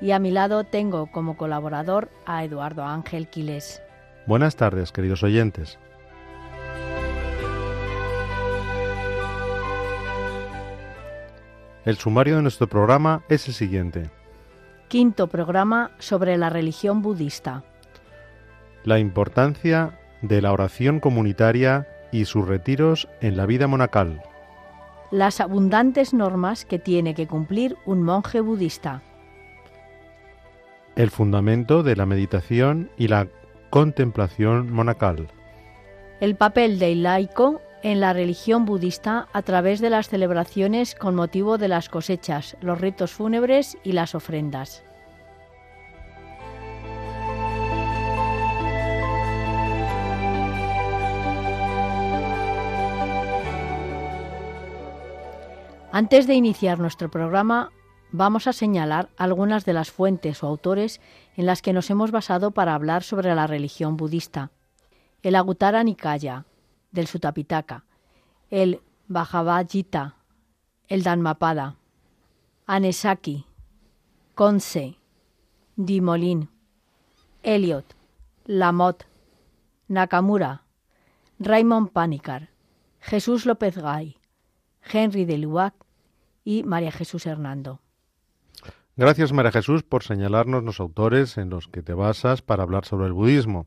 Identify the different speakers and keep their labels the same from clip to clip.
Speaker 1: Y a mi lado tengo como colaborador a Eduardo Ángel Quiles.
Speaker 2: Buenas tardes, queridos oyentes. El sumario de nuestro programa es el siguiente.
Speaker 1: Quinto programa sobre la religión budista.
Speaker 2: La importancia de la oración comunitaria y sus retiros en la vida monacal.
Speaker 1: Las abundantes normas que tiene que cumplir un monje budista.
Speaker 2: El fundamento de la meditación y la contemplación monacal.
Speaker 1: El papel del laico en la religión budista a través de las celebraciones con motivo de las cosechas, los ritos fúnebres y las ofrendas. Antes de iniciar nuestro programa, vamos a señalar algunas de las fuentes o autores en las que nos hemos basado para hablar sobre la religión budista. El Agutara Nikaya, del Sutapitaka, el Bhagavad Gita, el Dhammapada, Anesaki, Konse, Dimolin, Eliot, Lamotte, Nakamura, Raymond Panikar, Jesús López Gay, Henry de Lubac y María Jesús Hernando.
Speaker 2: Gracias María Jesús por señalarnos los autores en los que te basas para hablar sobre el budismo.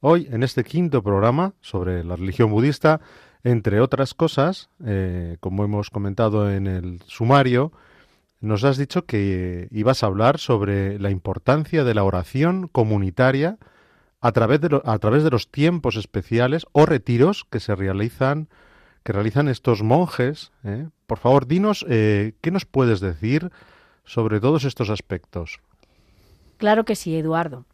Speaker 2: Hoy, en este quinto programa sobre la religión budista, entre otras cosas, eh, como hemos comentado en el sumario, nos has dicho que ibas a hablar sobre la importancia de la oración comunitaria a través de, a través de los tiempos especiales o retiros que se realizan que realizan estos monjes. ¿eh? Por favor, dinos eh, qué nos puedes decir sobre todos estos aspectos.
Speaker 1: Claro que sí, Eduardo.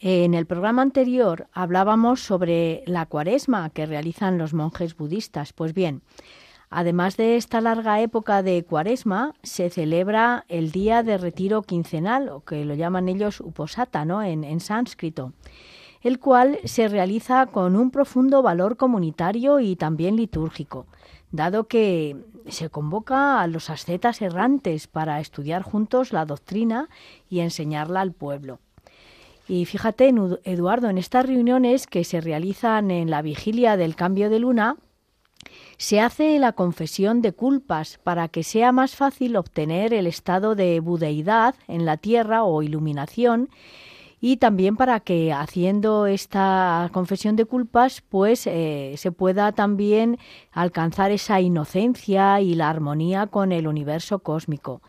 Speaker 1: En el programa anterior hablábamos sobre la cuaresma que realizan los monjes budistas. Pues bien, además de esta larga época de cuaresma, se celebra el día de retiro quincenal, o que lo llaman ellos uposata, ¿no? en, en sánscrito el cual se realiza con un profundo valor comunitario y también litúrgico, dado que se convoca a los ascetas errantes para estudiar juntos la doctrina y enseñarla al pueblo. Y fíjate, Eduardo, en estas reuniones que se realizan en la vigilia del cambio de luna, se hace la confesión de culpas para que sea más fácil obtener el estado de budeidad en la tierra o iluminación y también para que haciendo esta confesión de culpas pues eh, se pueda también alcanzar esa inocencia y la armonía con el universo cósmico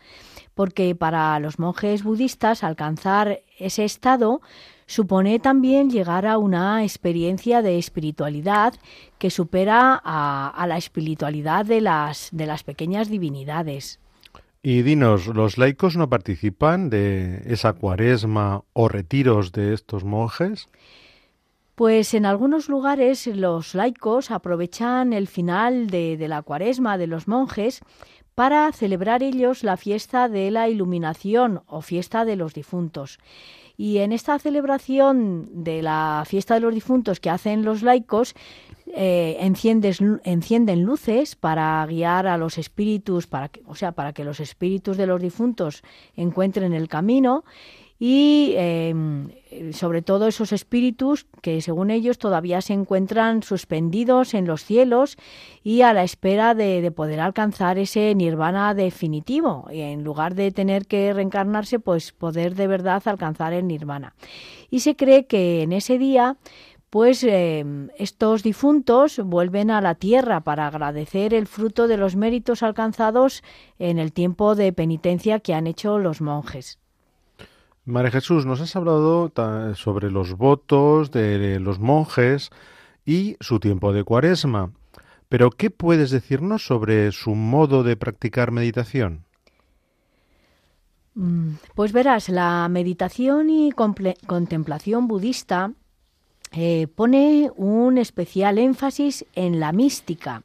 Speaker 1: porque para los monjes budistas alcanzar ese estado supone también llegar a una experiencia de espiritualidad que supera a, a la espiritualidad de las, de las pequeñas divinidades.
Speaker 2: Y dinos, ¿los laicos no participan de esa cuaresma o retiros de estos monjes?
Speaker 1: Pues en algunos lugares los laicos aprovechan el final de, de, la cuaresma de los monjes para celebrar ellos la fiesta de la iluminación o fiesta de los difuntos. Y en esta celebración de la fiesta de los difuntos que hacen los laicos, eh, encienden luces para guiar a los espíritus, para que, o sea, para que los espíritus de los difuntos encuentren el camino y em, sobre todo esos espíritus que según ellos todavía se encuentran suspendidos en los cielos y a la espera de, de poder alcanzar ese nirvana definitivo. Y en lugar de tener que reencarnarse pues poder de verdad alcanzar el nirvana. Y se cree que en ese día pues eh, estos difuntos vuelven a la tierra para agradecer el fruto de los méritos alcanzados en el tiempo de penitencia que han hecho los monjes.
Speaker 2: María Jesús, nos has hablado sobre los votos de los monjes y su tiempo de cuaresma, pero ¿qué puedes decirnos sobre su modo de practicar meditación?
Speaker 1: Mm, pues verás, la meditación y contemplación budista eh, pone un especial énfasis en la mística,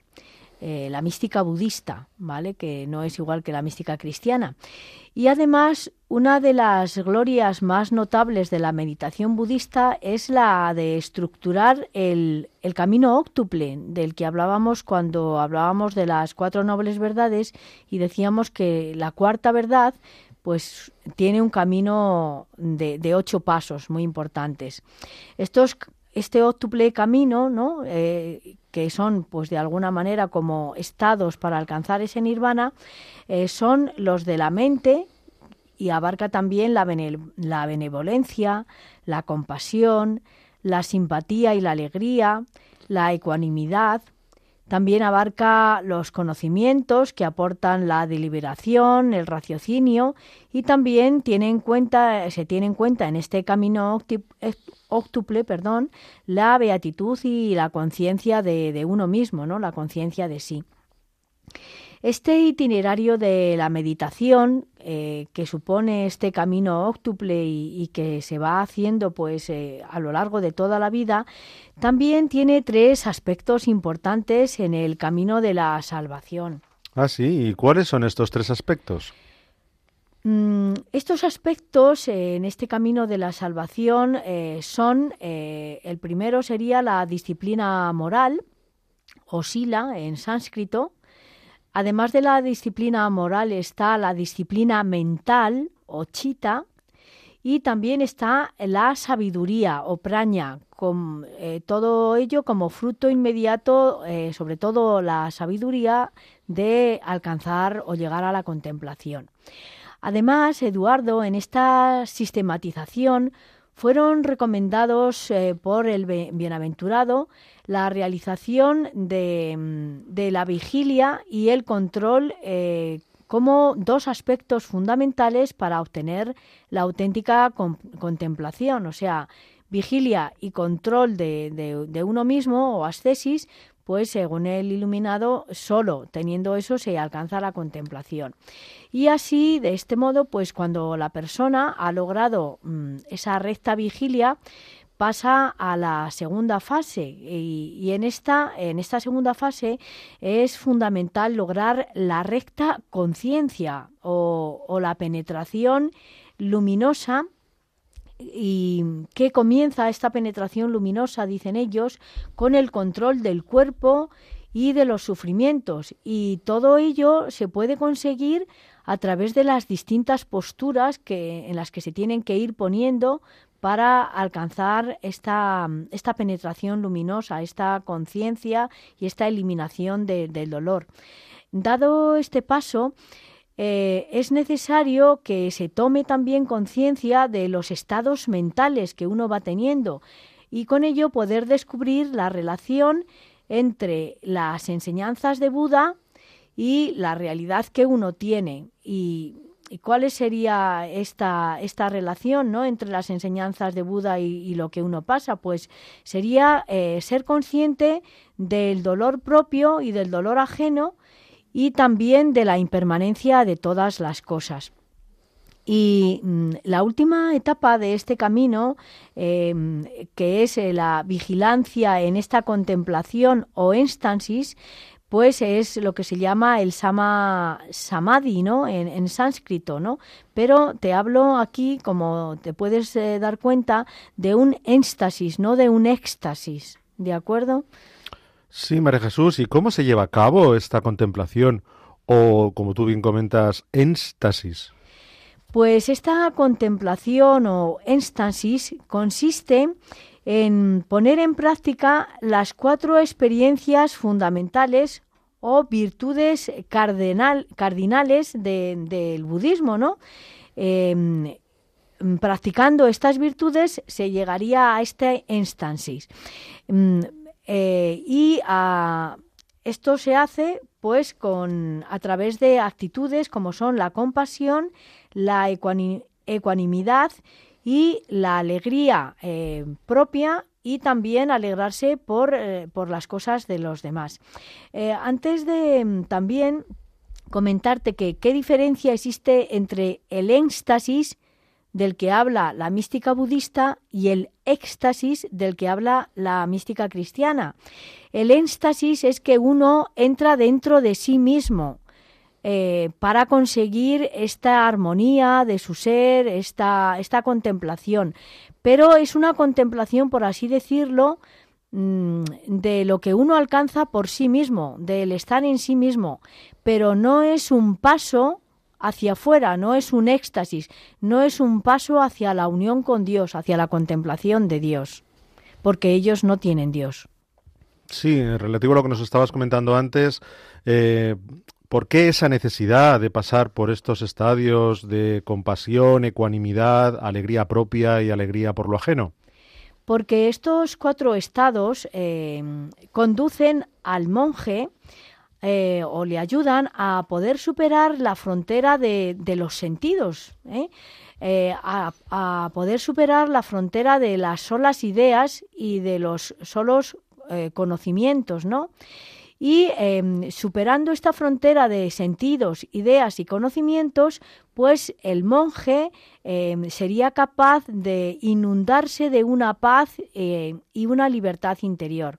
Speaker 1: eh, la mística budista, ¿vale? Que no es igual que la mística cristiana. Y además, una de las glorias más notables de la meditación budista es la de estructurar el, el camino óctuple del que hablábamos cuando hablábamos de las cuatro nobles verdades y decíamos que la cuarta verdad pues tiene un camino de, ocho pasos muy importantes. Estos, este óctuple camino, ¿no? Eh, que son, pues de alguna manera, como estados para alcanzar ese nirvana, eh, son los de la mente y abarca también la, benevolencia, la compasión, la simpatía y la alegría, la ecuanimidad, también abarca los conocimientos que aportan la deliberación, el raciocinio y también tiene en cuenta, se tiene en cuenta en este camino óctuple perdón, la beatitud y la conciencia de, de, uno mismo, ¿no? la conciencia de sí. Este itinerario de la meditación eh, que supone este camino óctuple y, que se va haciendo pues eh, a lo largo de toda la vida también tiene tres aspectos importantes en el camino de la salvación.
Speaker 2: Ah, sí. ¿Y cuáles son estos tres aspectos?
Speaker 1: Mm, estos aspectos eh, en este camino de la salvación son, el primero sería la disciplina moral, o sila en sánscrito, Además de la disciplina moral está la disciplina mental o chita y también está la sabiduría o praña, con eh, todo ello como fruto inmediato, eh, sobre todo la sabiduría de alcanzar o llegar a la contemplación. Además, Eduardo, en esta sistematización fueron recomendados eh, por el bienaventurado la realización de, mm, la vigilia y el control eh, como dos aspectos fundamentales para obtener la auténtica contemplación, o sea, vigilia y control de, de uno mismo o ascesis, pues según el iluminado, solo teniendo eso se alcanza la contemplación. Y así, de este modo, pues cuando la persona ha logrado mm, esa recta vigilia, pasa a la segunda fase y, en, esta, en esta segunda fase es fundamental lograr la recta conciencia o, o la penetración luminosa y que comienza esta penetración luminosa, dicen ellos, con el control del cuerpo y de los sufrimientos. Y todo ello se puede conseguir a través de las distintas posturas que, en las que se tienen que ir poniendo para alcanzar esta, esta penetración luminosa, esta conciencia y esta eliminación del dolor. Dado este paso, eh, es necesario que se tome también conciencia de los estados mentales que uno va teniendo y con ello poder descubrir la relación entre las enseñanzas de Buda y la realidad que uno tiene y, cuál sería esta, esta relación ¿no? entre las enseñanzas de Buda y, lo que uno pasa pues sería eh, ser consciente del dolor propio y del dolor ajeno y también de la impermanencia de todas las cosas. Y mm, la última etapa de este camino, em, que es eh, la vigilancia en esta contemplación o énstasis, pues es lo que se llama el sama, samadhi, ¿no? En, sánscrito, ¿no? Pero te hablo aquí, como te puedes eh, dar cuenta, de un énstasis, no de un éxtasis, ¿de acuerdo?
Speaker 2: Sí, María Jesús, ¿y cómo se lleva a cabo esta contemplación o, como tú bien comentas, énstasis?
Speaker 1: Pues esta contemplación o énstasis consiste en poner en práctica las cuatro experiencias fundamentales o virtudes cardinales del budismo, ¿no? Em, practicando estas virtudes se llegaría a este énstasis. Em, eh, y esto se hace pues con a través de actitudes como son la compasión, la ecuanimidad y la alegría eh, propia y también alegrarse por, eh, por, las cosas de los demás. antes de también comentarte que qué diferencia existe entre el éxtasis del que habla la mística budista y el éxtasis del que habla la mística cristiana. El éxtasis es que uno entra dentro de sí mismo eh, para conseguir esta armonía de su ser, esta, esta contemplación. Pero es una contemplación, por así decirlo, mm, de lo que uno alcanza por sí mismo, del estar en sí mismo, pero no es un paso hacia afuera, no es un éxtasis, no es un paso hacia la unión con Dios, hacia la contemplación de Dios, porque ellos no tienen Dios.
Speaker 2: Sí, relativo a lo que nos estabas comentando antes, eh, ¿por qué esa necesidad de pasar por estos estadios de compasión, ecuanimidad, alegría propia y alegría por lo ajeno?
Speaker 1: Porque estos cuatro estados eh, conducen al monje eh, o le ayudan a poder superar la frontera de, los sentidos, ¿eh? Eh, a, poder superar la frontera de las solas ideas y de los solos conocimientos, ¿no? Y em, superando esta frontera de sentidos, ideas y conocimientos, pues el monje em, sería capaz de inundarse de una paz y una libertad interior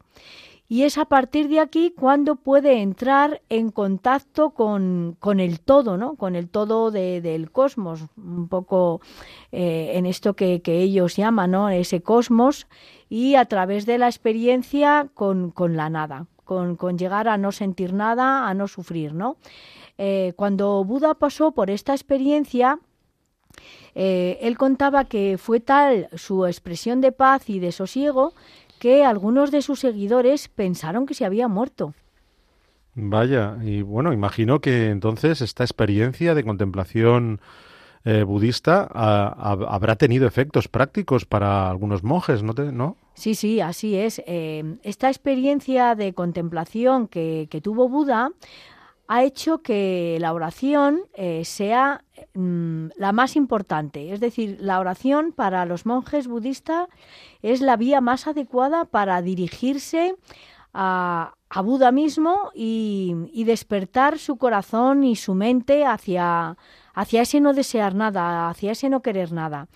Speaker 1: y es a partir de aquí cuando puede entrar en contacto con, el todo, ¿no? con el todo del cosmos, un poco eh, en esto que, ellos llaman ¿no? ese cosmos, y a través de la experiencia con, la nada, con, llegar a no sentir nada, a no sufrir. ¿no? Eh, cuando Buda pasó por esta experiencia, eh, él contaba que fue tal su expresión de paz y de sosiego que algunos de sus seguidores pensaron que se había muerto.
Speaker 2: Vaya, y bueno, imagino que entonces esta experiencia de contemplación eh, budista habrá tenido efectos prácticos para algunos monjes, ¿no? ¿no?
Speaker 1: Sí, sí, así es. Eh, esta experiencia de contemplación que, tuvo Buda ha hecho que la oración eh, sea mm, la más importante. Es decir, la oración para los monjes budistas es la vía más adecuada para dirigirse a, Buda mismo y, despertar su corazón y su mente hacia, hacia ese no desear nada, hacia ese no querer nada.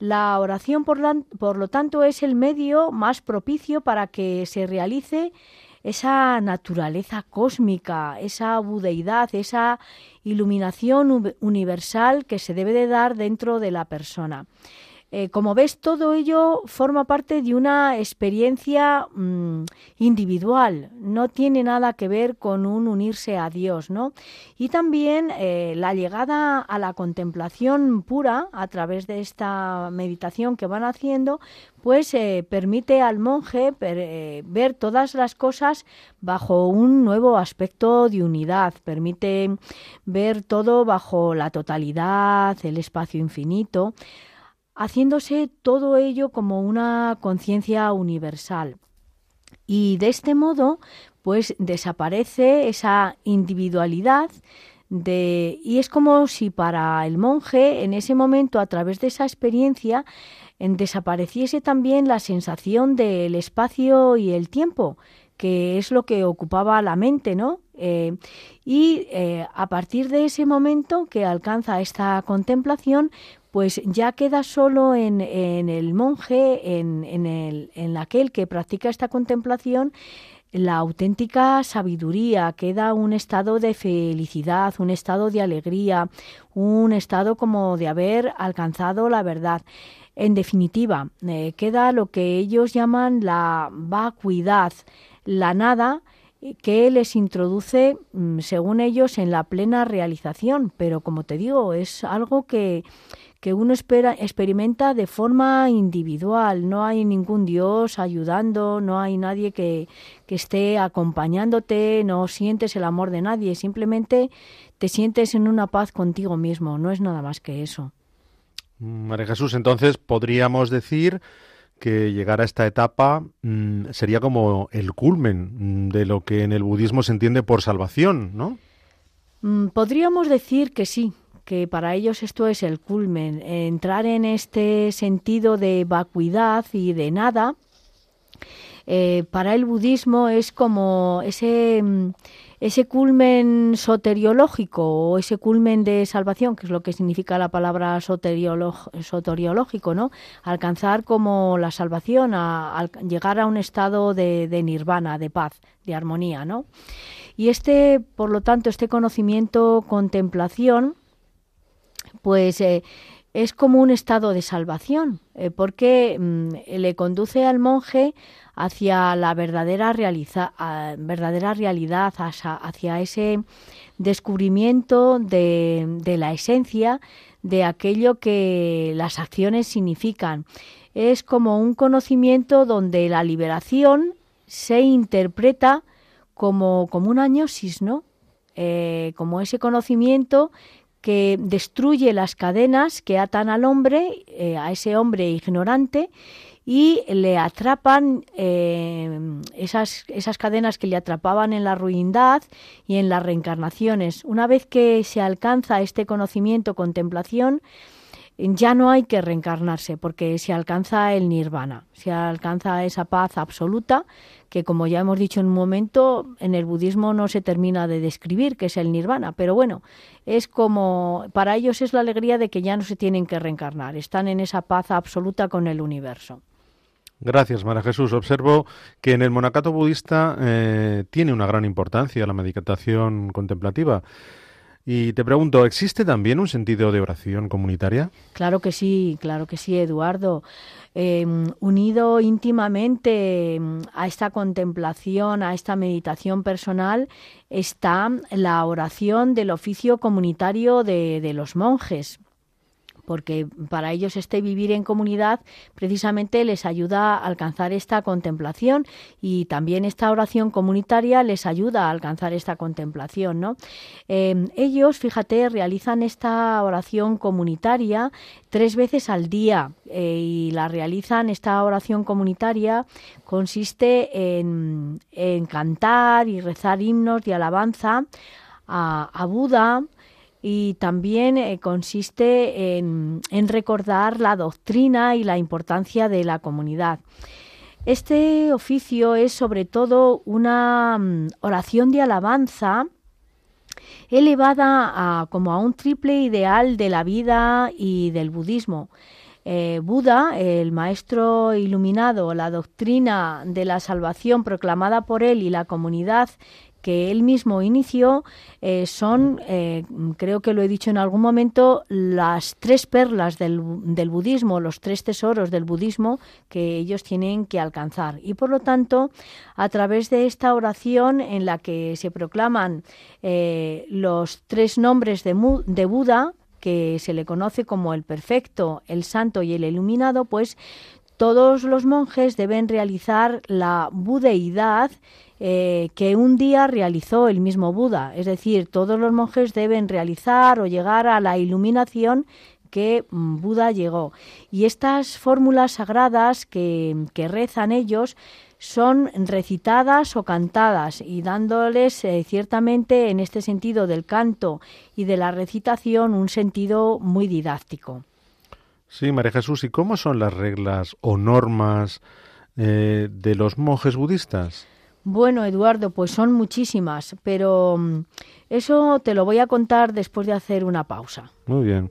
Speaker 1: La oración, por, por lo tanto, es el medio más propicio para que se realice esa naturaleza cósmica, esa budeidad, esa iluminación universal que se debe de dar dentro de la persona. Eh, como ves, todo ello forma parte de una experiencia mm, individual, no tiene nada que ver con un unirse a Dios, ¿no? Y también eh, la llegada a la contemplación pura a través de esta meditación que van haciendo, pues eh, permite al monje ver todas las cosas bajo un nuevo aspecto de unidad, permite ver todo bajo la totalidad, el espacio infinito haciéndose todo ello como una conciencia universal. Y de este modo, pues desaparece esa individualidad de, y es como si para el monje en ese momento, a través de esa experiencia, en, desapareciese también la sensación del espacio y el tiempo, que es lo que ocupaba la mente, ¿no? Eh, y eh, a partir de ese momento que alcanza esta contemplación, pues ya queda solo en, el monje, en, el, aquel que practica esta contemplación, la auténtica sabiduría, queda un estado de felicidad, un estado de alegría, un estado como de haber alcanzado la verdad. En definitiva, eh, queda lo que ellos llaman la vacuidad, la nada, que les introduce, mm, según ellos, en la plena realización. Pero como te digo, es algo que, que uno espera, experimenta de forma individual. No hay ningún Dios ayudando, no hay nadie que, que esté acompañándote, no sientes el amor de nadie, simplemente te sientes en una paz contigo mismo. No es nada más que eso.
Speaker 2: María Jesús, entonces podríamos decir que llegar a esta etapa mm, sería como el culmen mm, de lo que en el budismo se entiende por salvación, ¿no?
Speaker 1: Mm, podríamos decir que sí, que para ellos esto es el culmen, entrar en este sentido de vacuidad y de nada, eh, para el budismo es como ese mm, ese culmen soteriológico o ese culmen de salvación, que es lo que significa la palabra soteriológico, ¿no? Alcanzar como la salvación, a, llegar a un estado de, nirvana, de paz, de armonía, ¿no? Y este, por lo tanto, este conocimiento, contemplación, pues eh, es como un estado de salvación, eh, porque mm, le conduce al monje hacia la verdadera, verdadera realidad, hacia, ese descubrimiento de, la esencia de aquello que las acciones significan. Es como un conocimiento donde la liberación se interpreta como, como una gnosis, ¿no? Eh, como ese conocimiento que destruye las cadenas que atan al hombre, eh, a ese hombre ignorante, y le atrapan eh, esas, esas cadenas que le atrapaban en la ruindad y en las reencarnaciones. Una vez que se alcanza este conocimiento, contemplación, ya no hay que reencarnarse porque se alcanza el nirvana, se alcanza esa paz absoluta que como ya hemos dicho en un momento, en el budismo no se termina de describir que es el nirvana, pero bueno, es como para ellos es la alegría de que ya no se tienen que reencarnar, están en esa paz absoluta con el universo.
Speaker 2: Gracias, María Jesús. Observo que en el monacato budista eh, tiene una gran importancia la meditación contemplativa. Y te pregunto, ¿existe también un sentido de oración comunitaria?
Speaker 1: Claro que sí, claro que sí, Eduardo. Em, unido íntimamente em, a esta contemplación, a esta meditación personal, está la oración del oficio comunitario de los monjes porque para ellos este vivir en comunidad precisamente les ayuda a alcanzar esta contemplación y también esta oración comunitaria les ayuda a alcanzar esta contemplación. ¿no? Em, ellos, fíjate, realizan esta oración comunitaria tres veces al día eh, y la realizan, esta oración comunitaria consiste en, cantar y rezar himnos de alabanza a, a Buda, y también eh, consiste en, recordar la doctrina y la importancia de la comunidad. Este oficio es sobre todo una mm, oración de alabanza elevada a, como a un triple ideal de la vida y del budismo. Eh, Buda, el maestro iluminado, la doctrina de la salvación proclamada por él y la comunidad que él mismo inició eh, son, eh, creo que lo he dicho en algún momento, las tres perlas del, del, budismo, los tres tesoros del budismo que ellos tienen que alcanzar. Y por lo tanto, a través de esta oración en la que se proclaman eh, los tres nombres de, de Buda, que se le conoce como el perfecto, el santo y el iluminado, pues todos los monjes deben realizar la budeidad eh, que un día realizó el mismo Buda. Es decir, todos los monjes deben realizar o llegar a la iluminación que mm, Buda llegó. Y estas fórmulas sagradas que, rezan ellos son recitadas o cantadas y dándoles eh, ciertamente en este sentido del canto y de la recitación un sentido muy didáctico.
Speaker 2: Sí, María Jesús, ¿y cómo son las reglas o normas eh, de los monjes budistas?
Speaker 1: Bueno, Eduardo, pues son muchísimas, pero mm, eso te lo voy a contar después de hacer una pausa.
Speaker 2: Muy bien.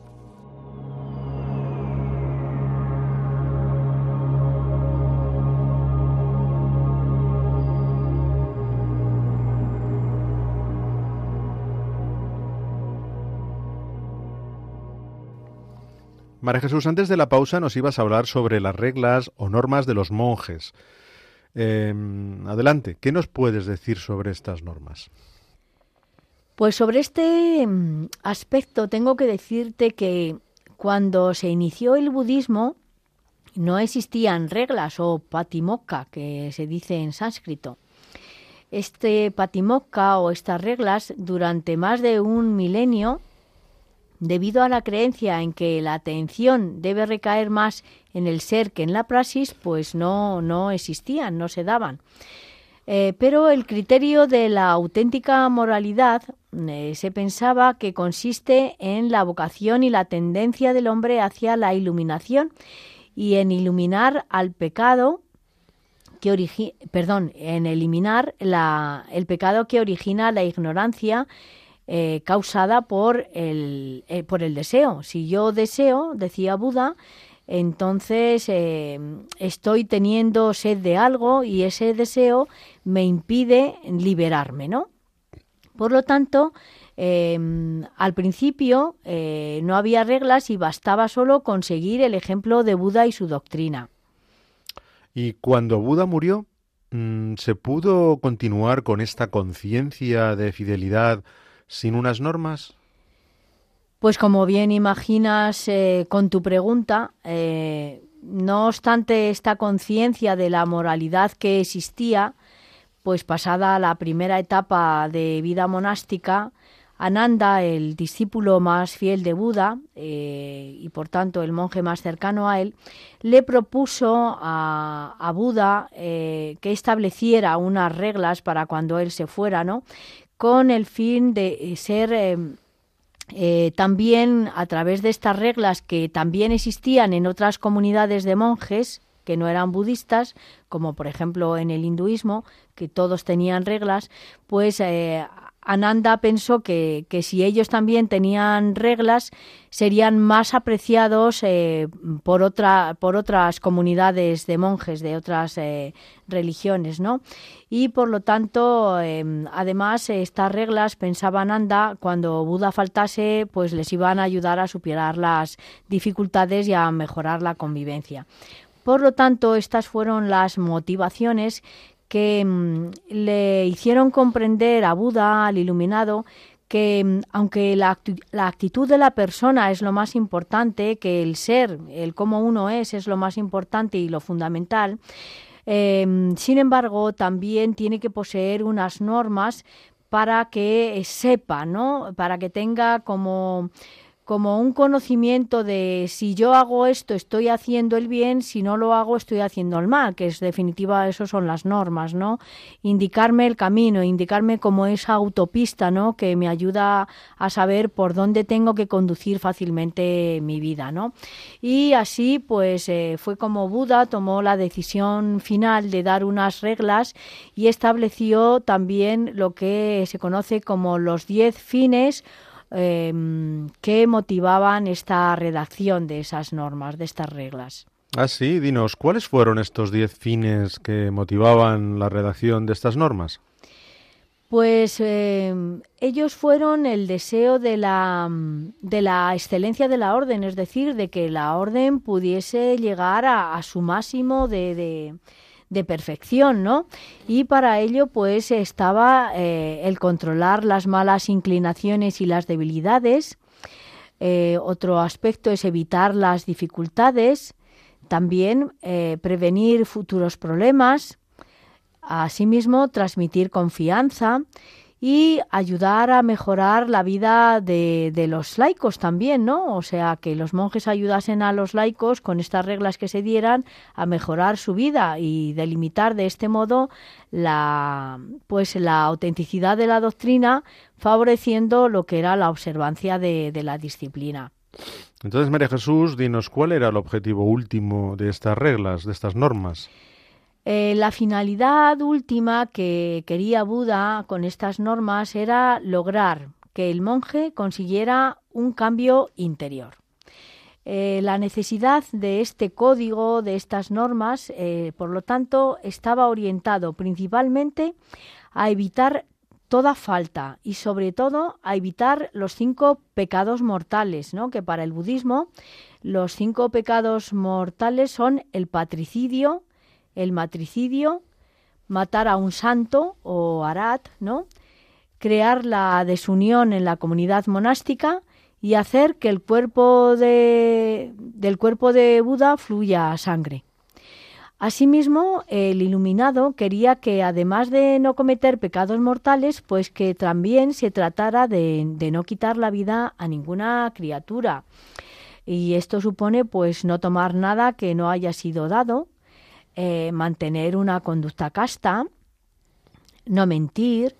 Speaker 2: María Jesús, antes de la pausa nos ibas a hablar sobre las reglas o normas de los monjes. Em, adelante, ¿qué nos puedes decir sobre estas normas?
Speaker 1: Pues sobre este mm, aspecto tengo que decirte que cuando se inició el budismo no existían reglas o patimokkha, que se dice en sánscrito. Este patimokkha o estas reglas durante más de un milenio debido a la creencia en que la atención debe recaer más en el ser que en la praxis, pues no, no existían, no se daban. Eh, pero el criterio de la auténtica moralidad eh, se pensaba que consiste en la vocación y la tendencia del hombre hacia la iluminación y en iluminar al pecado que perdón, en eliminar la, el pecado que origina la ignorancia eh, causada por el, eh, por el deseo. Si yo deseo, decía Buda, entonces eh, estoy teniendo sed de algo y ese deseo me impide liberarme, ¿no? Por lo tanto, em, al principio no había reglas y bastaba solo conseguir el ejemplo de Buda y su doctrina.
Speaker 2: Y cuando Buda murió, mm, ¿se pudo continuar con esta conciencia de fidelidad sin unas normas?
Speaker 1: Pues como bien imaginas eh, con tu pregunta, eh, no obstante esta conciencia de la moralidad que existía, pues pasada la primera etapa de vida monástica, Ananda, el discípulo más fiel de Buda eh, y por tanto el monje más cercano a él, le propuso a, a Buda que estableciera unas reglas para cuando él se fuera, ¿no? Con el fin de eh, ser eh, eh, también a través de estas reglas que también existían en otras comunidades de monjes que no eran budistas, como por ejemplo en el hinduismo, que todos tenían reglas, pues Ananda pensó que, que, si ellos también tenían reglas, serían más apreciados eh, por, otra, por otras comunidades de monjes de otras eh, religiones, ¿no? Y por lo tanto, em, además, estas reglas, pensaba Ananda, cuando Buda faltase, pues les iban a ayudar a superar las dificultades y a mejorar la convivencia. Por lo tanto, estas fueron las motivaciones que mm, le hicieron comprender a Buda, al iluminado, que mm, aunque la, actitud de la persona es lo más importante, que el ser, el cómo uno es, es lo más importante y lo fundamental, em, sin embargo, también tiene que poseer unas normas para que sepa, ¿no? Para que tenga como como un conocimiento de si yo hago esto estoy haciendo el bien, si no lo hago estoy haciendo el mal, que es definitiva eso son las normas, ¿no? Indicarme el camino, indicarme como esa autopista, ¿no? Que me ayuda a saber por dónde tengo que conducir fácilmente mi vida, ¿no? Y así pues eh, fue como Buda tomó la decisión final de dar unas reglas y estableció también lo que se conoce como los diez fines eh, que motivaban esta redacción de esas normas, de estas reglas.
Speaker 2: Ah, sí, dinos, ¿cuáles fueron estos diez fines que motivaban la redacción de estas normas?
Speaker 1: Pues em, ellos fueron el deseo de la, de la excelencia de la orden, es decir, de que la orden pudiese llegar a, su máximo de de perfección, ¿no? Y para ello, pues estaba eh, el controlar las malas inclinaciones y las debilidades. Eh, otro aspecto es evitar las dificultades, también eh, prevenir futuros problemas, asimismo transmitir confianza y ayudar a mejorar la vida de, de, los laicos también, ¿no? O sea, que los monjes ayudasen a los laicos con estas reglas que se dieran a mejorar su vida y delimitar de este modo la, pues, la autenticidad de la doctrina, favoreciendo lo que era la observancia de, de la disciplina.
Speaker 2: Entonces, María Jesús, dinos cuál era el objetivo último de estas reglas, de estas normas.
Speaker 1: Eh, la finalidad última que quería Buda con estas normas era lograr que el monje consiguiera un cambio interior. Eh, la necesidad de este código, de estas normas, eh, por lo tanto, estaba orientado principalmente a evitar toda falta y sobre todo a evitar los cinco pecados mortales, ¿no? que para el budismo los cinco pecados mortales son el patricidio, el matricidio, matar a un santo o arat, ¿no? crear la desunión en la comunidad monástica y hacer que el cuerpo de, del cuerpo de Buda fluya sangre. Asimismo, el iluminado quería que, además de no cometer pecados mortales, pues que también se tratara de, de no quitar la vida a ninguna criatura. Y esto supone, pues, no tomar nada que no haya sido dado, eh, mantener una conducta casta, no mentir,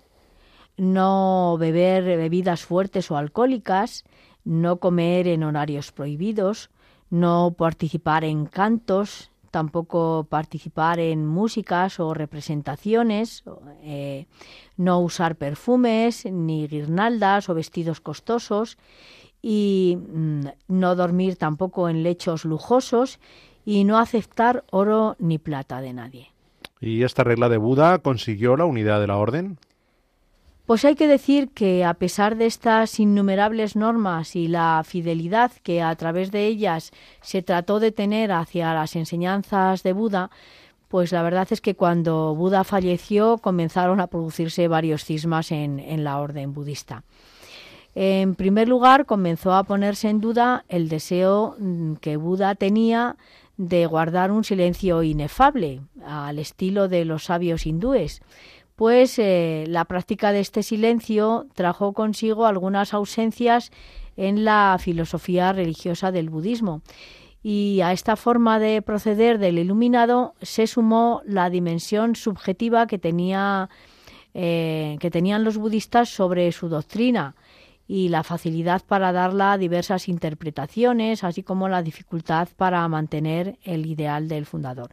Speaker 1: no beber bebidas fuertes o alcohólicas, no comer en horarios prohibidos, no participar en cantos, tampoco participar en músicas o representaciones, eh, no usar perfumes, ni guirnaldas o vestidos costosos y mm, no dormir tampoco en lechos lujosos y no aceptar oro ni plata de nadie.
Speaker 2: ¿Y esta regla de Buda consiguió la unidad de la orden?
Speaker 1: Pues hay que decir que a pesar de estas innumerables normas y la fidelidad que a través de ellas se trató de tener hacia las enseñanzas de Buda, pues la verdad es que cuando Buda falleció comenzaron a producirse varios cismas en, en la orden budista. En primer lugar, comenzó a ponerse en duda el deseo mm, que Buda tenía de guardar un silencio inefable, al estilo de los sabios hindúes, pues eh, la práctica de este silencio trajo consigo algunas ausencias en la filosofía religiosa del budismo. Y a esta forma de proceder del iluminado se sumó la dimensión subjetiva que, tenía, eh, que tenían los budistas sobre su doctrina, y la facilidad para darla diversas interpretaciones, así como la dificultad para mantener el ideal del fundador.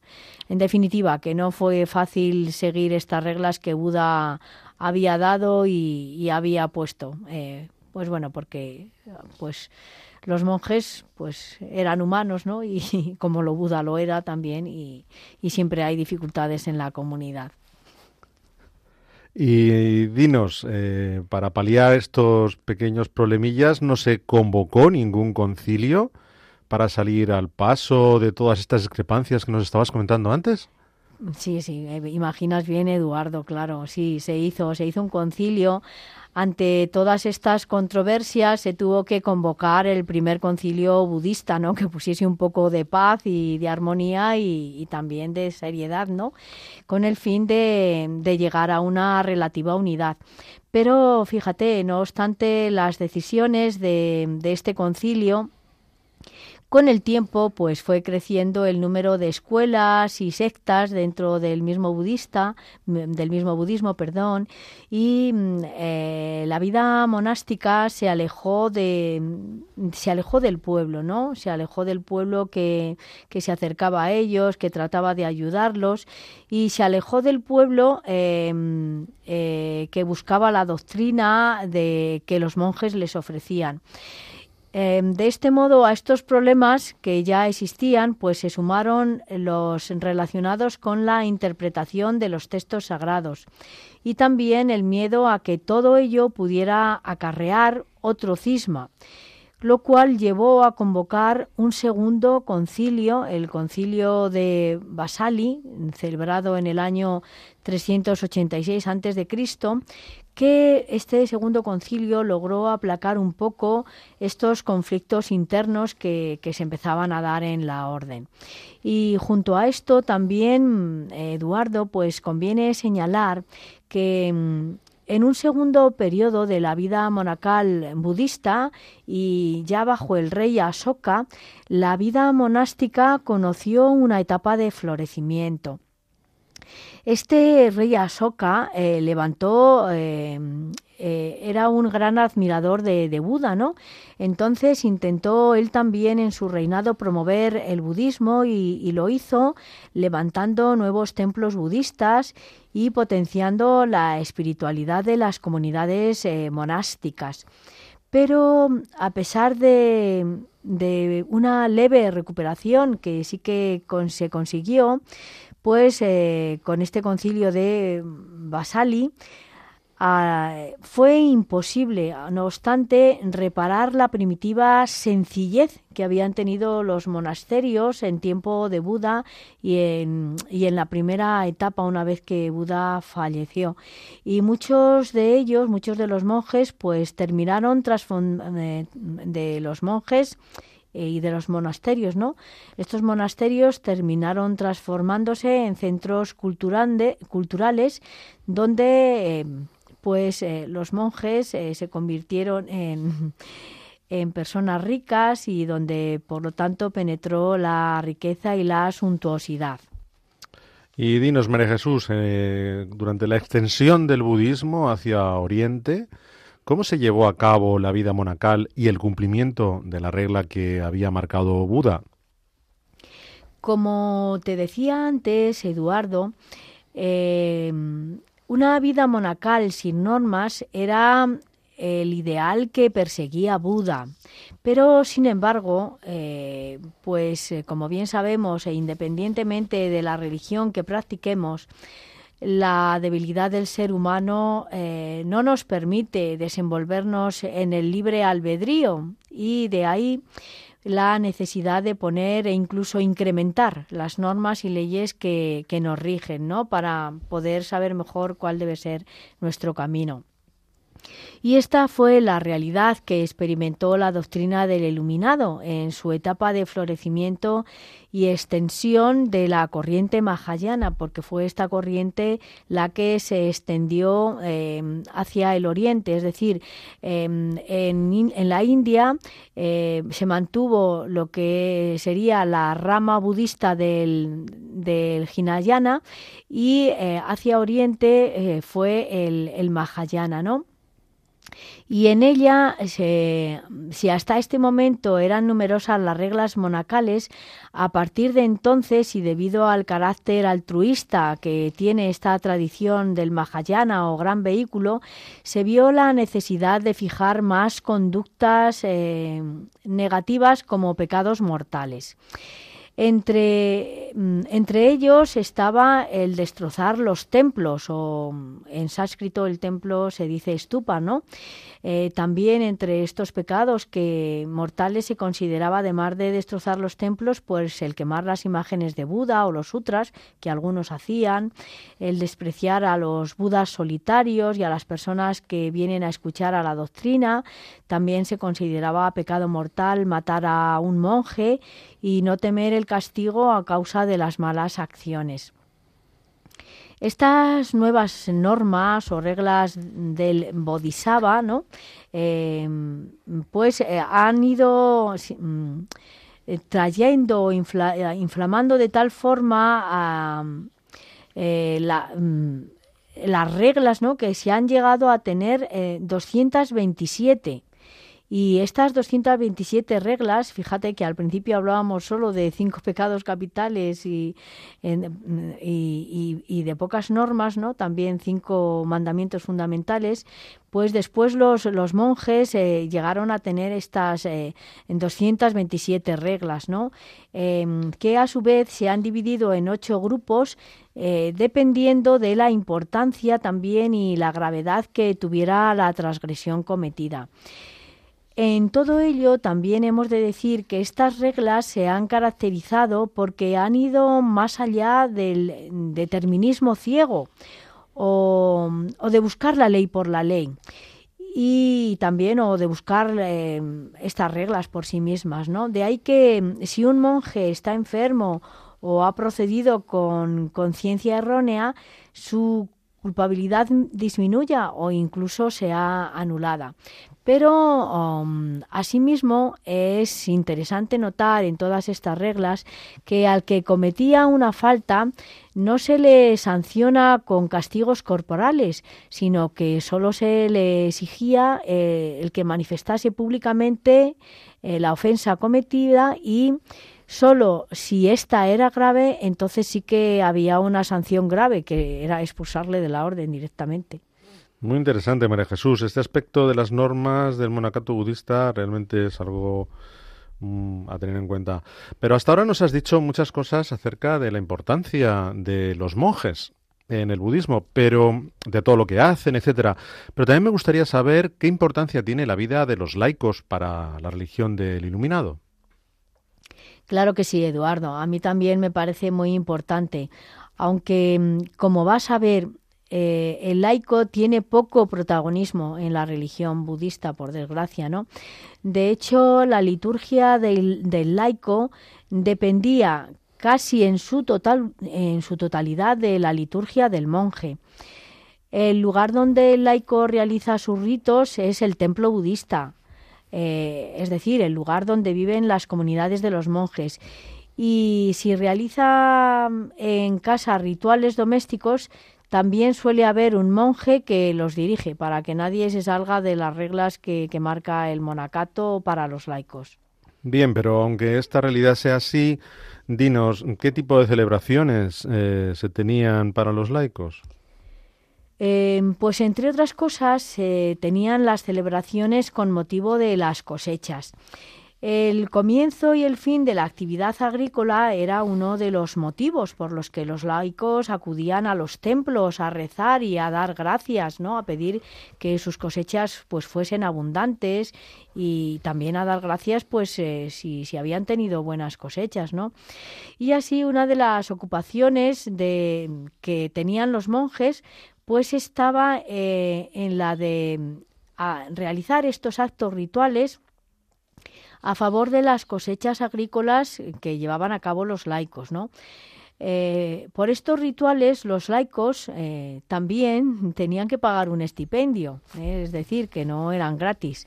Speaker 1: En definitiva, que no fue fácil seguir estas reglas que Buda había dado y, había puesto. Eh, pues bueno, porque pues los monjes pues eran humanos, ¿no? Y, como lo Buda lo era también y siempre hay dificultades en la comunidad.
Speaker 2: Y dinos, eh, para paliar estos pequeños problemillas, ¿no se convocó ningún concilio para salir al paso de todas estas discrepancias que nos estabas comentando antes?
Speaker 1: Sí, sí, eh, imaginas bien, Eduardo, claro, sí, se hizo, se hizo un concilio ante todas estas controversias se tuvo que convocar el primer concilio budista, ¿no? Que pusiese un poco de paz y de armonía y, también de seriedad, ¿no? Con el fin de, llegar a una relativa unidad. Pero fíjate, no obstante las decisiones de, de este concilio, con el tiempo, pues fue creciendo el número de escuelas y sectas dentro del mismo budista, del mismo budismo, perdón, y mm, eh, la vida monástica se alejó de, se alejó del pueblo, ¿no? Se alejó del pueblo que, que se acercaba a ellos, que trataba de ayudarlos, y se alejó del pueblo em, eh, que buscaba la doctrina de que los monjes les ofrecían. Em, de este modo, a estos problemas que ya existían, pues se sumaron los relacionados con la interpretación de los textos sagrados y también el miedo a que todo ello pudiera acarrear otro cisma, lo cual llevó a convocar un segundo concilio, el concilio de Basali, celebrado en el año 386 a.C., que este segundo concilio logró aplacar un poco estos conflictos internos que, se empezaban a dar en la orden. Y junto a esto también, Eduardo, pues conviene señalar que mm, en un segundo periodo de la vida monacal budista y ya bajo el rey Asoka, la vida monástica conoció una etapa de florecimiento. Este rey Asoka eh, levantó eh, eh, era un gran admirador de, Buda, ¿no? Entonces intentó él también en su reinado promover el budismo y, lo hizo levantando nuevos templos budistas y potenciando la espiritualidad de las comunidades eh, monásticas. Pero a pesar de, una leve recuperación que sí que se consiguió, pues eh, con este concilio de Basali, Ah, fue imposible, no obstante, reparar la primitiva sencillez que habían tenido los monasterios en tiempo de Buda y en, y en la primera etapa, una vez que Buda falleció. Y muchos de ellos, muchos de los monjes, pues terminaron de, de los monjes eh, y de los monasterios, ¿no? Estos monasterios terminaron transformándose en centros culturales donde eh, pues eh, los monjes eh, se convirtieron en, en personas ricas y donde por lo tanto penetró la riqueza y la suntuosidad.
Speaker 2: Y dinos, María Jesús, eh, durante la extensión del budismo hacia Oriente, ¿cómo se llevó a cabo la vida monacal y el cumplimiento de la regla que había marcado Buda?
Speaker 1: Como te decía antes, Eduardo, una vida monacal sin normas era el ideal que perseguía Buda. Pero, sin embargo, eh, pues eh, como bien sabemos, e independientemente de la religión que practiquemos, la debilidad del ser humano eh, no nos permite desenvolvernos en el libre albedrío y de ahí la necesidad de poner e incluso incrementar las normas y leyes que, que nos rigen, ¿no? Para poder saber mejor cuál debe ser nuestro camino. Y esta fue la realidad que experimentó la doctrina del iluminado en su etapa de florecimiento y extensión de la corriente mahayana, porque fue esta corriente la que se extendió eh, hacia el oriente, es decir, em, en, la India eh, se mantuvo lo que sería la rama budista del, Hinayana y eh, hacia oriente fue el, el Mahayana, ¿no? Y en ella, si hasta este momento eran numerosas las reglas monacales, a partir de entonces y debido al carácter altruista que tiene esta tradición del Mahayana o gran vehículo, se vio la necesidad de fijar más conductas eh, negativas como pecados mortales. Entre, mm, entre, ellos estaba el destrozar los templos, o en sánscrito el templo se dice estupa, ¿no? Eh, también entre estos pecados que mortales se consideraba, además de destrozar los templos, pues el quemar las imágenes de Buda o los sutras, que algunos hacían, el despreciar a los budas solitarios y a las personas que vienen a escuchar a la doctrina, también se consideraba pecado mortal matar a un monje y no temer el castigo a causa de las malas acciones. Estas nuevas normas o reglas del Bodhisattva, ¿no? Em, pues eh, han ido mm, eh, trayendo, eh, inflamando de tal forma mm, las reglas, ¿no? Que se han llegado a tener 227 y estas 227 reglas, fíjate que al principio hablábamos solo de cinco pecados capitales y, de pocas normas, ¿no? También cinco mandamientos fundamentales, pues después los, los monjes eh, llegaron a tener estas eh, 227 reglas, ¿no? Em, que a su vez se han dividido en ocho grupos eh, dependiendo de la importancia también y la gravedad que tuviera la transgresión cometida. En todo ello también hemos de decir que estas reglas se han caracterizado porque han ido más allá del determinismo ciego o, de buscar la ley por la ley y también o de buscar eh, estas reglas por sí mismas, ¿no? De ahí que si un monje está enfermo o ha procedido con conciencia errónea, su culpabilidad disminuya o incluso sea anulada. Pero um, asimismo es interesante notar en todas estas reglas que al que cometía una falta no se le sanciona con castigos corporales, sino que solo se le exigía eh, el que manifestase públicamente eh, la ofensa cometida y Solo si esta era grave, entonces sí que había una sanción grave, que era expulsarle de la orden directamente.
Speaker 2: Muy interesante, María Jesús. Este aspecto de las normas del monacato budista realmente es algo mm, a tener en cuenta. Pero hasta ahora nos has dicho muchas cosas acerca de la importancia de los monjes en el budismo, pero de todo lo que hacen, etcétera. Pero también me gustaría saber qué importancia tiene la vida de los laicos para la religión del iluminado.
Speaker 1: Claro que sí, Eduardo. A mí también me parece muy importante. Aunque, mm, como vas a ver, eh, el laico tiene poco protagonismo en la religión budista, por desgracia, ¿no? De hecho, la liturgia del, laico dependía casi en su, total, en su totalidad de la liturgia del monje. El lugar donde el laico realiza sus ritos es el templo budista, eh, es decir, el lugar donde viven las comunidades de los monjes. Y si realiza mm, en casa rituales domésticos, también suele haber un monje que los dirige para que nadie se salga de las reglas que, marca el monacato para los laicos.
Speaker 2: Bien, pero aunque esta realidad sea así, dinos, ¿qué tipo de celebraciones eh, se tenían para los laicos?
Speaker 1: Em, pues entre otras cosas se tenían las celebraciones con motivo de las cosechas. El comienzo y el fin de la actividad agrícola era uno de los motivos por los que los laicos acudían a los templos a rezar y a dar gracias, ¿no? A pedir que sus cosechas pues fuesen abundantes y también a dar gracias pues eh, si, si, habían tenido buenas cosechas, ¿no? Y así una de las ocupaciones de que tenían los monjes pues estaba eh, en la de realizar estos actos rituales a favor de las cosechas agrícolas que llevaban a cabo los laicos, ¿no? Eh, por estos rituales los laicos eh, también tenían que pagar un estipendio, eh, es decir, que no eran gratis.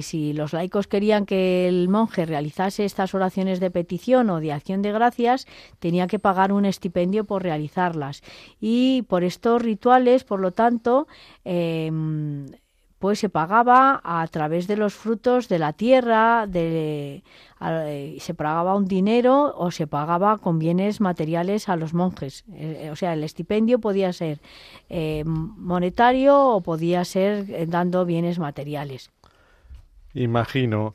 Speaker 1: si los laicos querían que el monje realizase estas oraciones de petición o de acción de gracias, tenía que pagar un estipendio por realizarlas. Y por estos rituales, por lo tanto, pues se pagaba a través de los frutos de la tierra, de, se pagaba un dinero o se pagaba con bienes materiales a los monjes. Eh, o sea, el estipendio podía ser eh, monetario o podía ser eh, dando bienes materiales.
Speaker 2: Imagino.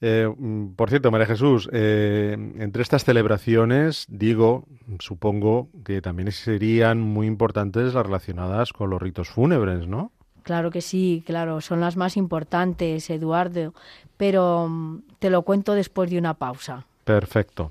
Speaker 2: Por cierto, María Jesús, entre estas celebraciones, digo, supongo que también serían muy importantes las relacionadas con los ritos fúnebres, ¿no?
Speaker 1: Claro que sí, claro, son las más importantes, Eduardo, pero mm, te lo cuento después de una pausa.
Speaker 2: Perfecto.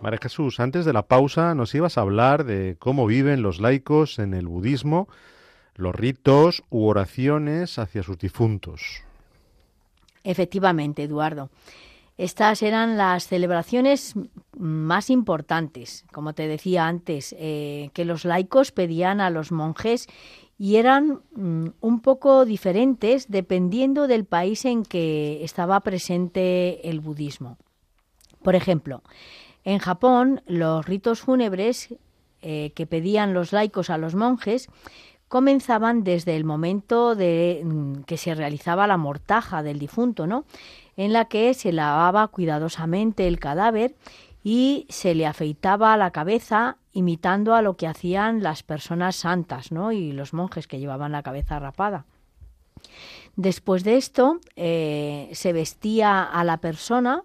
Speaker 2: María Jesús, antes de la pausa nos ibas a hablar de cómo viven los laicos en el budismo, los ritos u oraciones hacia sus difuntos.
Speaker 1: Efectivamente, Eduardo. Estas eran las celebraciones más importantes, como te decía antes, eh, que los laicos pedían a los monjes y eran mm, un poco diferentes dependiendo del país en que estaba presente el budismo. Por ejemplo, en Japón los ritos fúnebres eh, que pedían los laicos a los monjes comenzaban desde el momento de mm, que se realizaba la mortaja del difunto, ¿no? en la que se lavaba cuidadosamente el cadáver y se le afeitaba la cabeza imitando a lo que hacían las personas santas ¿no? y los monjes que llevaban la cabeza rapada. Después de esto eh, se vestía a la persona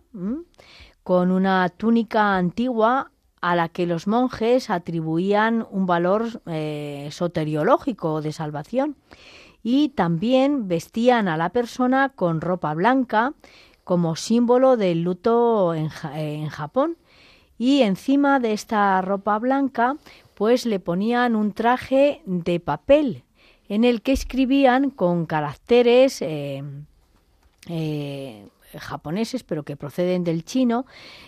Speaker 1: con una túnica antigua a la que los monjes atribuían un valor eh, soteriológico de salvación y también vestían a la persona con ropa blanca como símbolo del luto en, Japón. Y encima de esta ropa blanca, pues le ponían un traje de papel en el que escribían con caracteres eh, eh, japoneses, pero que proceden del chino,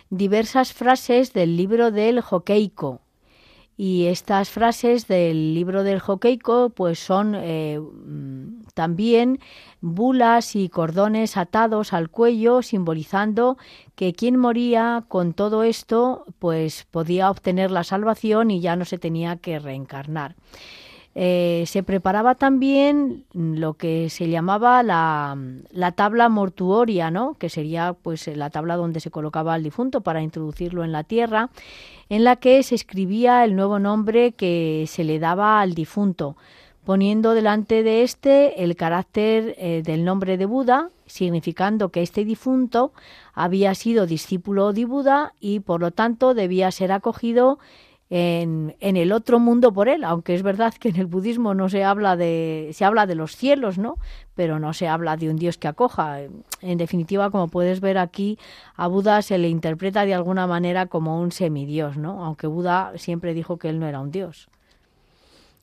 Speaker 1: diversas frases del libro del Hokeiko, y estas frases del libro del Joqueico pues son eh, mm, también bulas y cordones atados al cuello simbolizando que quien moría con todo esto pues podía obtener la salvación y ya no se tenía que reencarnar. Eh, se preparaba también lo que se llamaba la, la, tabla mortuoria, ¿no? que sería pues la tabla donde se colocaba al difunto para introducirlo en la tierra en la que se escribía el nuevo nombre que se le daba al difunto, poniendo delante de este el carácter eh, del nombre de Buda, significando que este difunto había sido discípulo de Buda y por lo tanto debía ser acogido en, el otro mundo por él, aunque es verdad que en el budismo no se habla de, se habla de los cielos, ¿no? Pero no se habla de un Dios que acoja. En definitiva, como puedes ver aquí, a Buda se le interpreta de alguna manera como un semidios, ¿no? Aunque Buda siempre dijo que él no era un dios.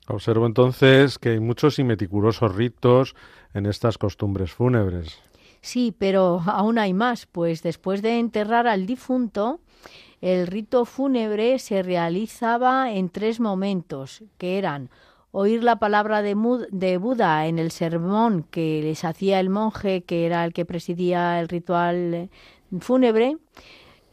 Speaker 2: Observo entonces que hay muchos y meticulosos ritos en estas costumbres fúnebres.
Speaker 1: Sí, pero aún hay más, pues después de enterrar al difunto, el rito fúnebre se realizaba en tres momentos, que eran oír la palabra de, Buda en el sermón que les hacía el monje, que era el que presidía el ritual fúnebre.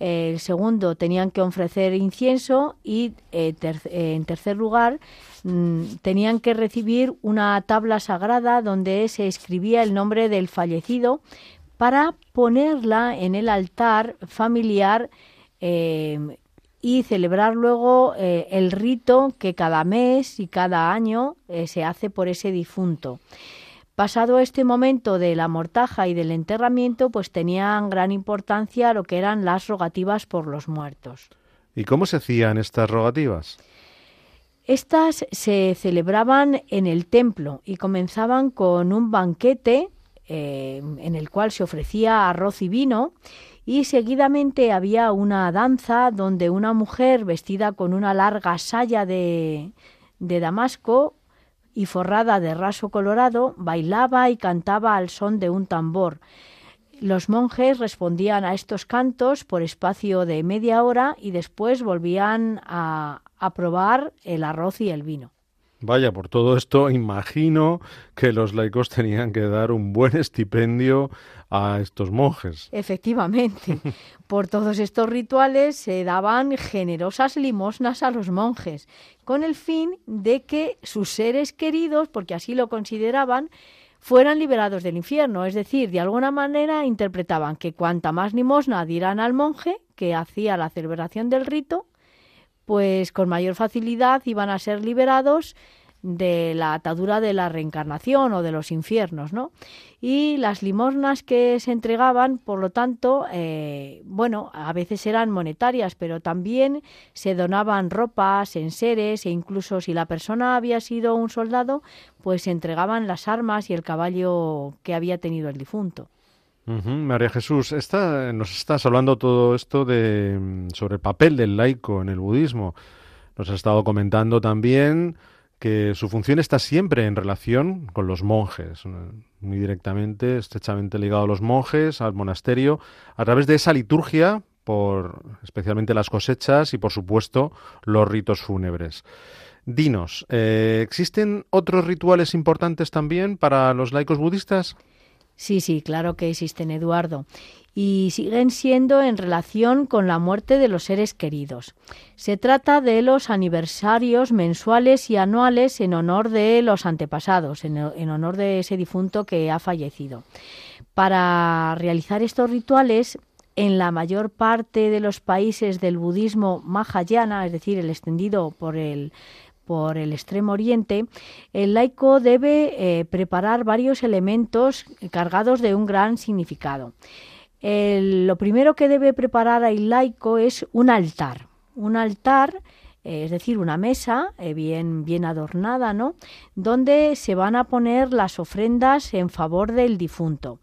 Speaker 1: El segundo, tenían que ofrecer incienso y eh, en tercer lugar, mm, tenían que recibir una tabla sagrada donde se escribía el nombre del fallecido para ponerla en el altar familiar Em, y celebrar luego eh, el rito que cada mes y cada año eh, se hace por ese difunto. Pasado este momento de la mortaja y del enterramiento, pues tenían gran importancia lo que eran las rogativas por los muertos.
Speaker 2: ¿Y cómo se hacían estas rogativas?
Speaker 1: Estas se celebraban en el templo y comenzaban con un banquete eh, en el cual se ofrecía arroz y vino y seguidamente había una danza donde una mujer vestida con una larga saya de, de Damasco y forrada de raso colorado bailaba y cantaba al son de un tambor. Los monjes respondían a estos cantos por espacio de media hora y después volvían a, a probar el arroz y el vino.
Speaker 2: Vaya, por todo esto imagino que los laicos tenían que dar un buen estipendio a estos monjes.
Speaker 1: Efectivamente, por todos estos rituales se daban generosas limosnas a los monjes, con el fin de que sus seres queridos, porque así lo consideraban, fueran liberados del infierno. Es decir, de alguna manera interpretaban que cuanta más limosna dieran al monje que hacía la celebración del rito, pues con mayor facilidad iban a ser liberados de la atadura de la reencarnación o de los infiernos, ¿no? Y las limosnas que se entregaban, por lo tanto, eh, bueno, a veces eran monetarias, pero también se donaban ropas, enseres e incluso si la persona había sido un soldado, pues se entregaban las armas y el caballo que había tenido el difunto.
Speaker 2: María Jesús, nos estás hablando todo esto de, sobre el papel del laico en el budismo. Nos has estado comentando también que su función está siempre en relación con los monjes, muy directamente, estrechamente ligado a los monjes, al monasterio, a través de esa liturgia, por especialmente las cosechas y, por supuesto, los ritos fúnebres. Dinos, eh, ¿existen otros rituales importantes también para los laicos budistas?
Speaker 1: Sí, sí, claro que existen, Eduardo. Y siguen siendo en relación con la muerte de los seres queridos. Se trata de los aniversarios mensuales y anuales en honor de los antepasados, en, honor de ese difunto que ha fallecido. Para realizar estos rituales, en la mayor parte de los países del budismo mahayana, es decir, el extendido por el por el extremo oriente, el laico debe eh, preparar varios elementos cargados de un gran significado. lo primero que debe preparar el laico es un altar, un altar eh, es decir, una mesa eh, bien, bien adornada, ¿no? Donde se van a poner las ofrendas en favor del difunto.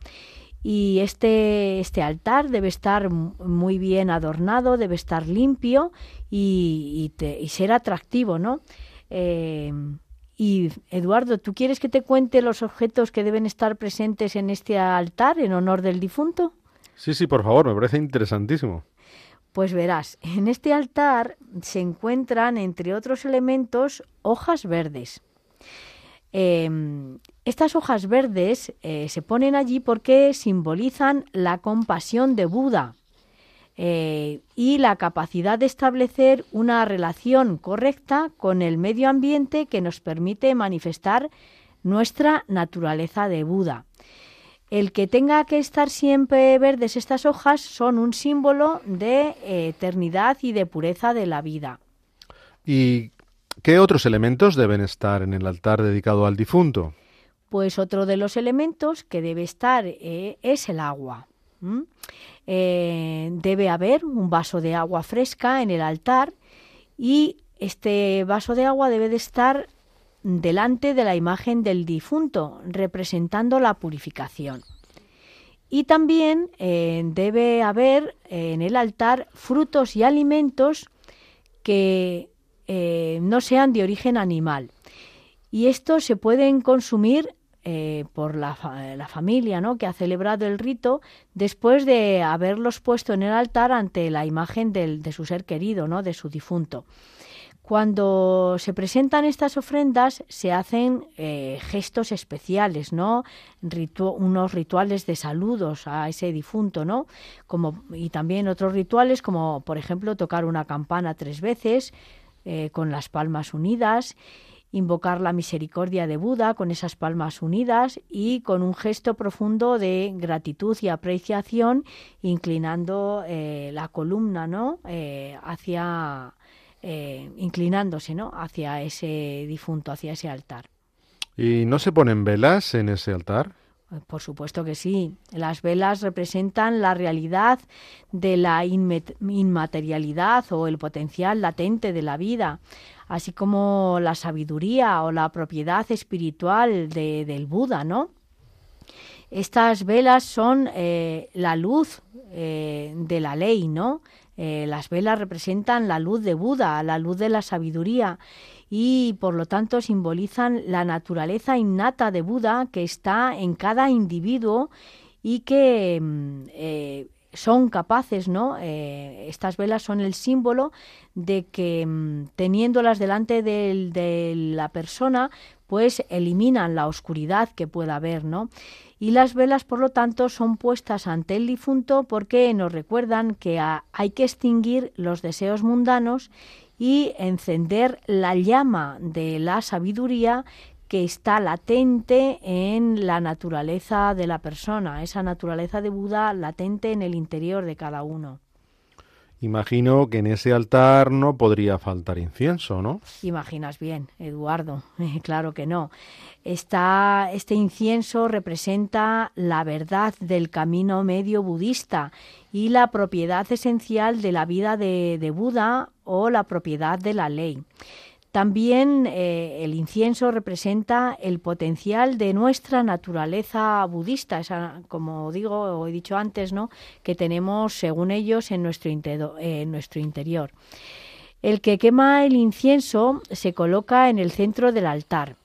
Speaker 1: Y este, este altar debe estar muy bien adornado, debe estar limpio y, y ser atractivo, ¿no? Eh, y Eduardo, ¿tú quieres que te cuente los objetos que deben estar presentes en este altar en honor del difunto?
Speaker 2: Sí, sí, por favor, me parece interesantísimo.
Speaker 1: Pues verás, en este altar se encuentran, entre otros elementos, hojas verdes. Em, estas hojas verdes eh, se ponen allí porque simbolizan la compasión de Buda, eh, y la capacidad de establecer una relación correcta con el medio ambiente que nos permite manifestar nuestra naturaleza de Buda. El que tenga que estar siempre verdes estas hojas son un símbolo de eternidad y de pureza de la vida.
Speaker 2: ¿Y qué otros elementos deben estar en el altar dedicado al difunto?
Speaker 1: Pues otro de los elementos que debe estar eh, es el agua. Eh, debe haber un vaso de agua fresca en el altar y este vaso de agua debe de estar delante de la imagen del difunto, representando la purificación. Y también eh, debe haber eh, en el altar frutos y alimentos que no sean de origen animal. Y estos se pueden consumir eh, por la, la, familia ¿no? que ha celebrado el rito después de haberlos puesto en el altar ante la imagen del, de su ser querido, ¿no? de su difunto. Cuando se presentan estas ofrendas se hacen eh, gestos especiales, ¿no? unos rituales de saludos a ese difunto, ¿no? Como, y también otros rituales como, por ejemplo, tocar una campana tres veces eh, con las palmas unidas invocar la misericordia de Buda con esas palmas unidas y con un gesto profundo de gratitud y apreciación, inclinando eh, la columna, ¿no? Eh, hacia eh, inclinándose, ¿no? Hacia ese difunto, hacia ese altar.
Speaker 2: ¿Y no se ponen velas en ese altar?
Speaker 1: Por supuesto que sí. Las velas representan la realidad de la inmaterialidad o el potencial latente de la vida así como la sabiduría o la propiedad espiritual de, del Buda, ¿no? Estas velas son eh, la luz eh, de la ley, ¿no? Eh, las velas representan la luz de Buda, la luz de la sabiduría y por lo tanto simbolizan la naturaleza innata de Buda que está en cada individuo y que mm, son capaces, ¿no? Eh, estas velas son el símbolo de que mm, teniéndolas delante de, la persona, pues eliminan la oscuridad que pueda haber, ¿no? Y las velas, por lo tanto, son puestas ante el difunto porque nos recuerdan que hay que extinguir los deseos mundanos y encender la llama de la sabiduría que está latente en la naturaleza de la persona, esa naturaleza de Buda latente en el interior de cada uno.
Speaker 2: Imagino que en ese altar no podría faltar incienso, ¿no?
Speaker 1: Imaginas bien, Eduardo. claro que no. Está, este incienso representa la verdad del camino medio budista y la propiedad esencial de la vida de, de Buda o la propiedad de la ley. También eh, el incienso representa el potencial de nuestra naturaleza budista, como digo o he dicho antes, ¿no? que tenemos, según ellos, en nuestro interior. El que quema el incienso se coloca en el centro del altar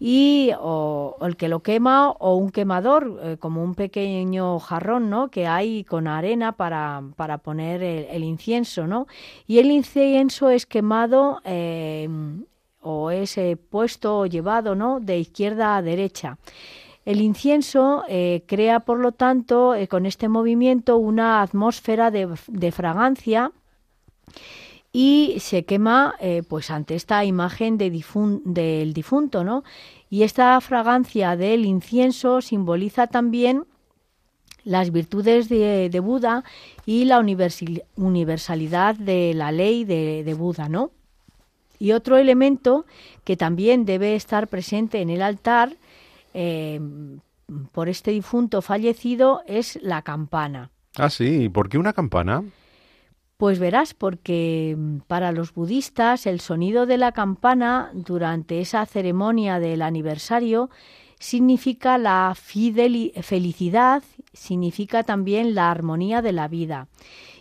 Speaker 1: y o, el que lo quema o un quemador eh, como un pequeño jarrón no que hay con arena para, para poner el, incienso no y el incienso es quemado eh, o es eh, puesto o llevado no de izquierda a derecha. El incienso crea por lo tanto con este movimiento una atmósfera de fragancia y se quema eh, pues ante esta imagen de del difunto, ¿no? Y esta fragancia del incienso simboliza también las virtudes de, Buda y la universalidad de la ley de, Buda, ¿no? Y otro elemento que también debe estar presente en el altar eh, por este difunto fallecido es la campana.
Speaker 2: Ah, sí, ¿por qué una campana?
Speaker 1: Pues verás, porque mm, para los budistas el sonido de la campana durante esa ceremonia del aniversario significa la felicidad, significa también la armonía de la vida.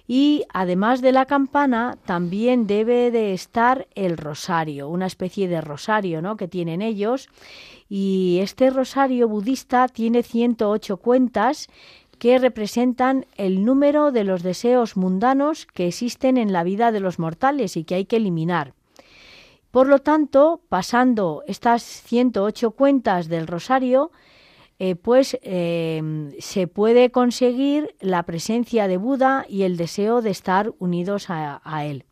Speaker 1: Y además de la campana, también debe de estar el rosario, una especie de rosario ¿no? que tienen ellos. Y este rosario budista tiene 108 cuentas que representan el número de los deseos mundanos que existen en la vida de los mortales y que hay que eliminar. Por lo tanto, pasando estas 108 cuentas del rosario, eh, pues eh, se puede conseguir la presencia de Buda y el deseo de estar unidos a, a él.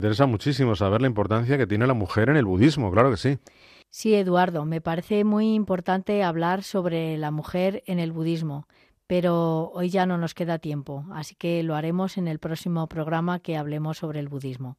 Speaker 2: Interesa muchísimo saber la importancia que tiene la mujer en el budismo, claro que sí.
Speaker 1: Sí, Eduardo, me parece muy importante hablar sobre la mujer en el budismo pero hoy ya no nos queda tiempo, así que lo haremos en el próximo programa que hablemos sobre el budismo.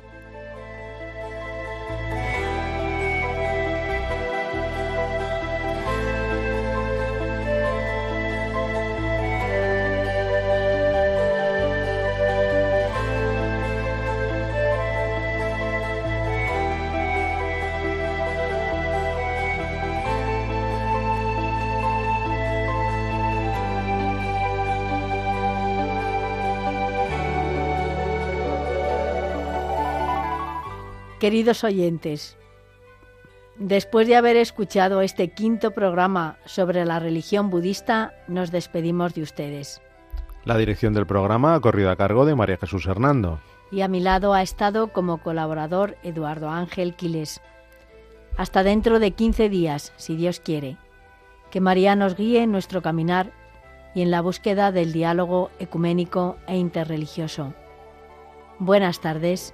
Speaker 1: Queridos oyentes, después de haber escuchado este quinto programa sobre la religión budista, nos despedimos de ustedes.
Speaker 2: La dirección del programa ha corrido a cargo de María Jesús Hernando.
Speaker 1: Y a mi lado ha estado como colaborador Eduardo Ángel Quiles. Hasta dentro de 15 días, si Dios quiere. Que María nos guíe en nuestro caminar y en la búsqueda del diálogo ecuménico e interreligioso. Buenas tardes